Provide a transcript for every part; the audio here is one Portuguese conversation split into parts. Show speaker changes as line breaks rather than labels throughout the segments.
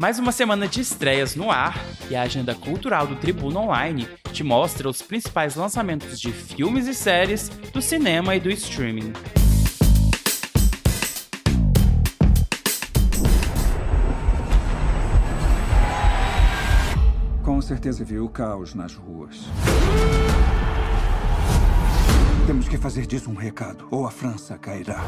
Mais uma semana de estreias no ar e a agenda cultural do Tribuna Online te mostra os principais lançamentos de filmes e séries do cinema e do streaming.
Com certeza viu o caos nas ruas. Temos que fazer disso um recado, ou a França cairá.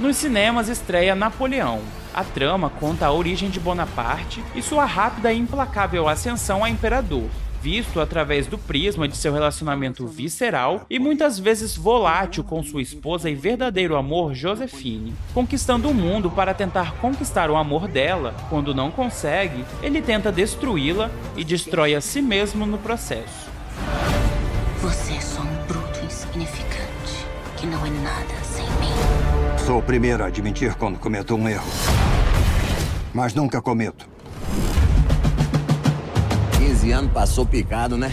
Nos cinemas estreia Napoleão. A trama conta a origem de Bonaparte e sua rápida e implacável ascensão a imperador, visto através do prisma de seu relacionamento visceral e muitas vezes volátil com sua esposa e verdadeiro amor Josephine. Conquistando o mundo para tentar conquistar o amor dela, quando não consegue, ele tenta destruí-la e destrói a si mesmo no processo.
Você é só um insignificante que não é nada sem mim.
Sou o primeiro a admitir quando cometo um erro. Mas nunca cometo.
15 anos passou picado, né?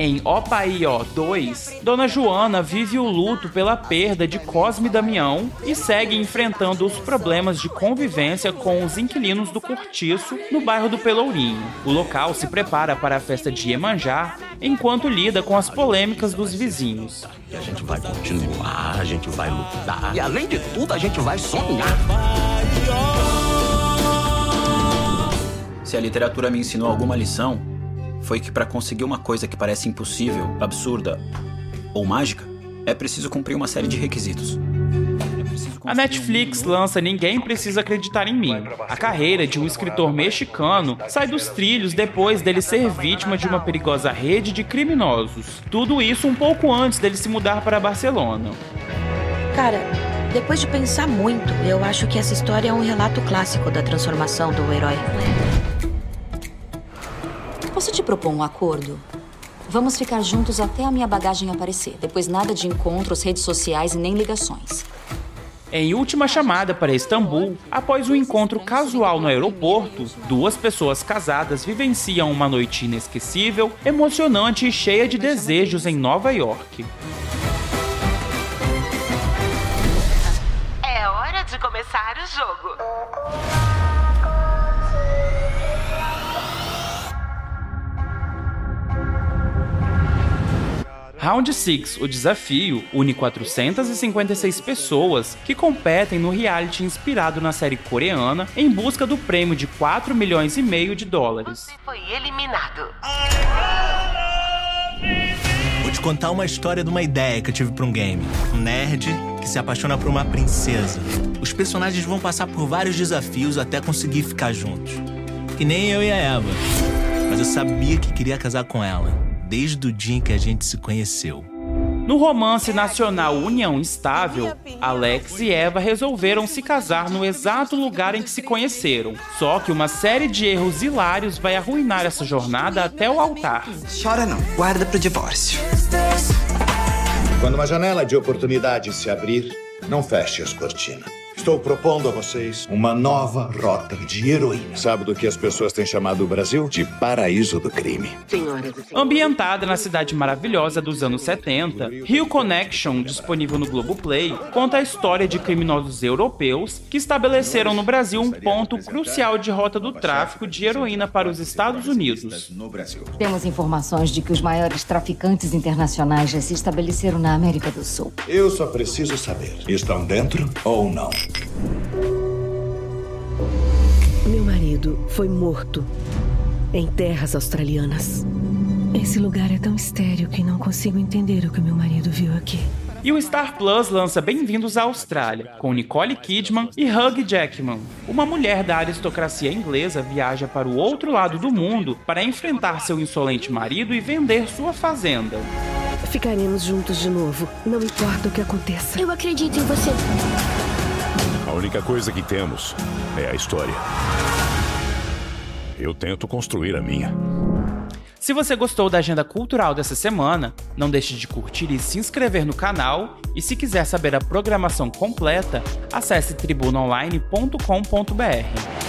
Em Opaió 2, Dona Joana vive o luto pela perda de Cosme Damião e segue enfrentando os problemas de convivência com os inquilinos do cortiço no bairro do Pelourinho. O local se prepara para a festa de Iemanjá enquanto lida com as polêmicas dos vizinhos.
E a gente vai continuar, a gente vai lutar. E além de tudo, a gente vai sonhar.
Se a literatura me ensinou alguma lição, foi que para conseguir uma coisa que parece impossível, absurda ou mágica, é preciso cumprir uma série de requisitos.
A Netflix lança Ninguém Precisa Acreditar em Mim. A carreira de um escritor mexicano sai dos trilhos depois dele ser vítima de uma perigosa rede de criminosos. Tudo isso um pouco antes dele se mudar para Barcelona.
Cara, depois de pensar muito, eu acho que essa história é um relato clássico da transformação do herói.
Posso te propor um acordo? Vamos ficar juntos até a minha bagagem aparecer. Depois nada de encontros, redes sociais e nem ligações.
Em última chamada para Istambul, após um encontro casual no aeroporto, duas pessoas casadas vivenciam uma noite inesquecível, emocionante e cheia de desejos em Nova York.
É hora de começar o jogo.
Round 6, o desafio, une 456 pessoas que competem no reality inspirado na série coreana em busca do prêmio de 4 milhões e meio de dólares.
Você foi eliminado.
Vou te contar uma história de uma ideia que eu tive para um game. Um nerd que se apaixona por uma princesa. Os personagens vão passar por vários desafios até conseguir ficar juntos. Que nem eu e a Eva. Mas eu sabia que queria casar com ela desde o dia em que a gente se conheceu.
No romance nacional União Estável, Alex e Eva resolveram se casar no exato lugar em que se conheceram. Só que uma série de erros hilários vai arruinar essa jornada até o altar.
Chora não, guarda pro divórcio.
Quando uma janela de oportunidade se abrir, não feche as cortinas. Estou propondo a vocês uma nova rota de heroína. Sabe do que as pessoas têm chamado o Brasil? De paraíso do crime.
Ambientada na cidade maravilhosa dos anos 70, Rio Connection, disponível no Globoplay, conta a história de criminosos europeus que estabeleceram no Brasil um ponto crucial de rota do tráfico de heroína para os Estados Unidos.
Temos informações de que os maiores traficantes internacionais já se estabeleceram na América do Sul.
Eu só preciso saber: estão dentro ou não?
Meu marido foi morto em terras australianas. Esse lugar é tão estéril que não consigo entender o que meu marido viu aqui.
E o Star Plus lança Bem-vindos à Austrália, com Nicole Kidman e Hugh Jackman. Uma mulher da aristocracia inglesa viaja para o outro lado do mundo para enfrentar seu insolente marido e vender sua fazenda.
Ficaremos juntos de novo, não importa o que aconteça.
Eu acredito em você.
A única coisa que temos é a história. Eu tento construir a minha.
Se você gostou da agenda cultural dessa semana, não deixe de curtir e se inscrever no canal. E se quiser saber a programação completa, acesse tribunaonline.com.br.